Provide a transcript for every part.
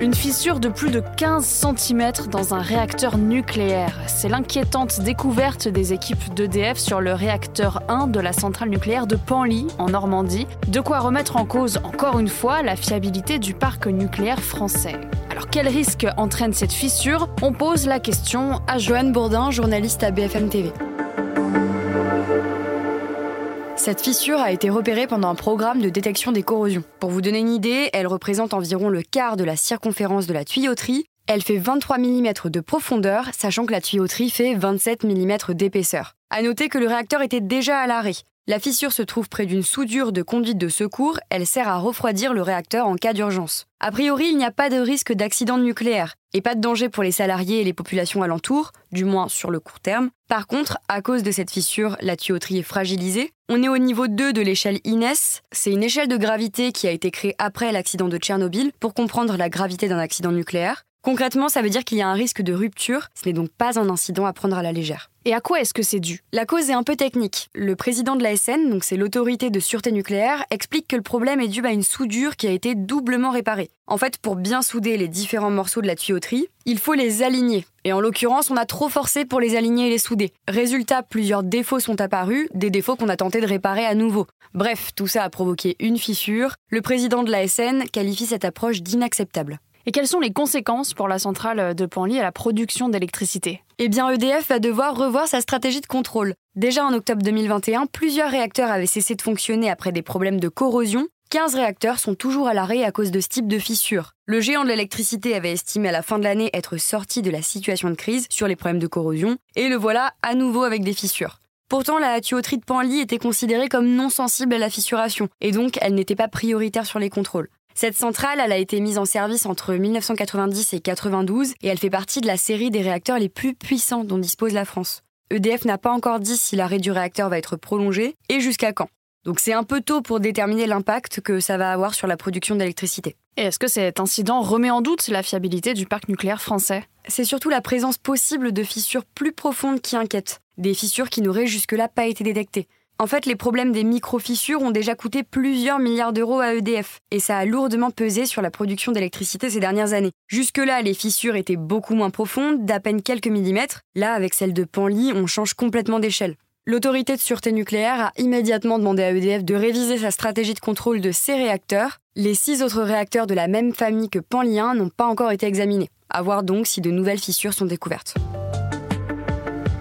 Une fissure de plus de 15 cm dans un réacteur nucléaire. C'est l'inquiétante découverte des équipes d'EDF sur le réacteur 1 de la centrale nucléaire de Panly, en Normandie. De quoi remettre en cause, encore une fois, la fiabilité du parc nucléaire français. Alors quel risque entraîne cette fissure? On pose la question à Joanne Bourdin, journaliste à BFM TV. Cette fissure a été repérée pendant un programme de détection des corrosions. Pour vous donner une idée, elle représente environ le quart de la circonférence de la tuyauterie. Elle fait 23 mm de profondeur, sachant que la tuyauterie fait 27 mm d'épaisseur. À noter que le réacteur était déjà à l'arrêt. La fissure se trouve près d'une soudure de conduite de secours, elle sert à refroidir le réacteur en cas d'urgence. A priori, il n'y a pas de risque d'accident nucléaire et pas de danger pour les salariés et les populations alentours, du moins sur le court terme. Par contre, à cause de cette fissure, la tuyauterie est fragilisée. On est au niveau 2 de l'échelle INES. C'est une échelle de gravité qui a été créée après l'accident de Tchernobyl pour comprendre la gravité d'un accident nucléaire. Concrètement, ça veut dire qu'il y a un risque de rupture, ce n'est donc pas un incident à prendre à la légère. Et à quoi est-ce que c'est dû? La cause est un peu technique. Le président de l'ASN, donc c'est l'autorité de sûreté nucléaire, explique que le problème est dû à une soudure qui a été doublement réparée. En fait, pour bien souder les différents morceaux de la tuyauterie, il faut les aligner. Et en l'occurrence, on a trop forcé pour les aligner et les souder. Résultat, plusieurs défauts sont apparus, des défauts qu'on a tenté de réparer à nouveau. Bref, tout ça a provoqué une fissure. Le président de l'ASN qualifie cette approche d'inacceptable. Et quelles sont les conséquences pour la centrale de Panly à la production d'électricité? Eh bien, EDF va devoir revoir sa stratégie de contrôle. Déjà en octobre 2021, plusieurs réacteurs avaient cessé de fonctionner après des problèmes de corrosion. 15 réacteurs sont toujours à l'arrêt à cause de ce type de fissure. Le géant de l'électricité avait estimé à la fin de l'année être sorti de la situation de crise sur les problèmes de corrosion, et le voilà à nouveau avec des fissures. Pourtant, la tuyauterie de Panly était considérée comme non sensible à la fissuration, et donc elle n'était pas prioritaire sur les contrôles. Cette centrale, elle a été mise en service entre 1990 et 92 et elle fait partie de la série des réacteurs les plus puissants dont dispose la France. EDF n'a pas encore dit si l'arrêt du réacteur va être prolongé et jusqu'à quand. Donc c'est un peu tôt pour déterminer l'impact que ça va avoir sur la production d'électricité. Et est-ce que cet incident remet en doute la fiabilité du parc nucléaire français? C'est surtout la présence possible de fissures plus profondes qui inquiète, des fissures qui n'auraient jusque-là pas été détectées. En fait, les problèmes des micro-fissures ont déjà coûté plusieurs milliards d'euros à EDF, et ça a lourdement pesé sur la production d'électricité ces dernières années. Jusque-là, les fissures étaient beaucoup moins profondes, d'à peine quelques millimètres. Là, avec celle de Panly, on change complètement d'échelle. L'autorité de sûreté nucléaire a immédiatement demandé à EDF de réviser sa stratégie de contrôle de ses réacteurs. Les six autres réacteurs de la même famille que Panly 1 n'ont pas encore été examinés. À voir donc si de nouvelles fissures sont découvertes.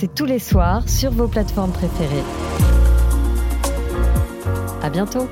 c'est tous les soirs sur vos plateformes préférées. À bientôt!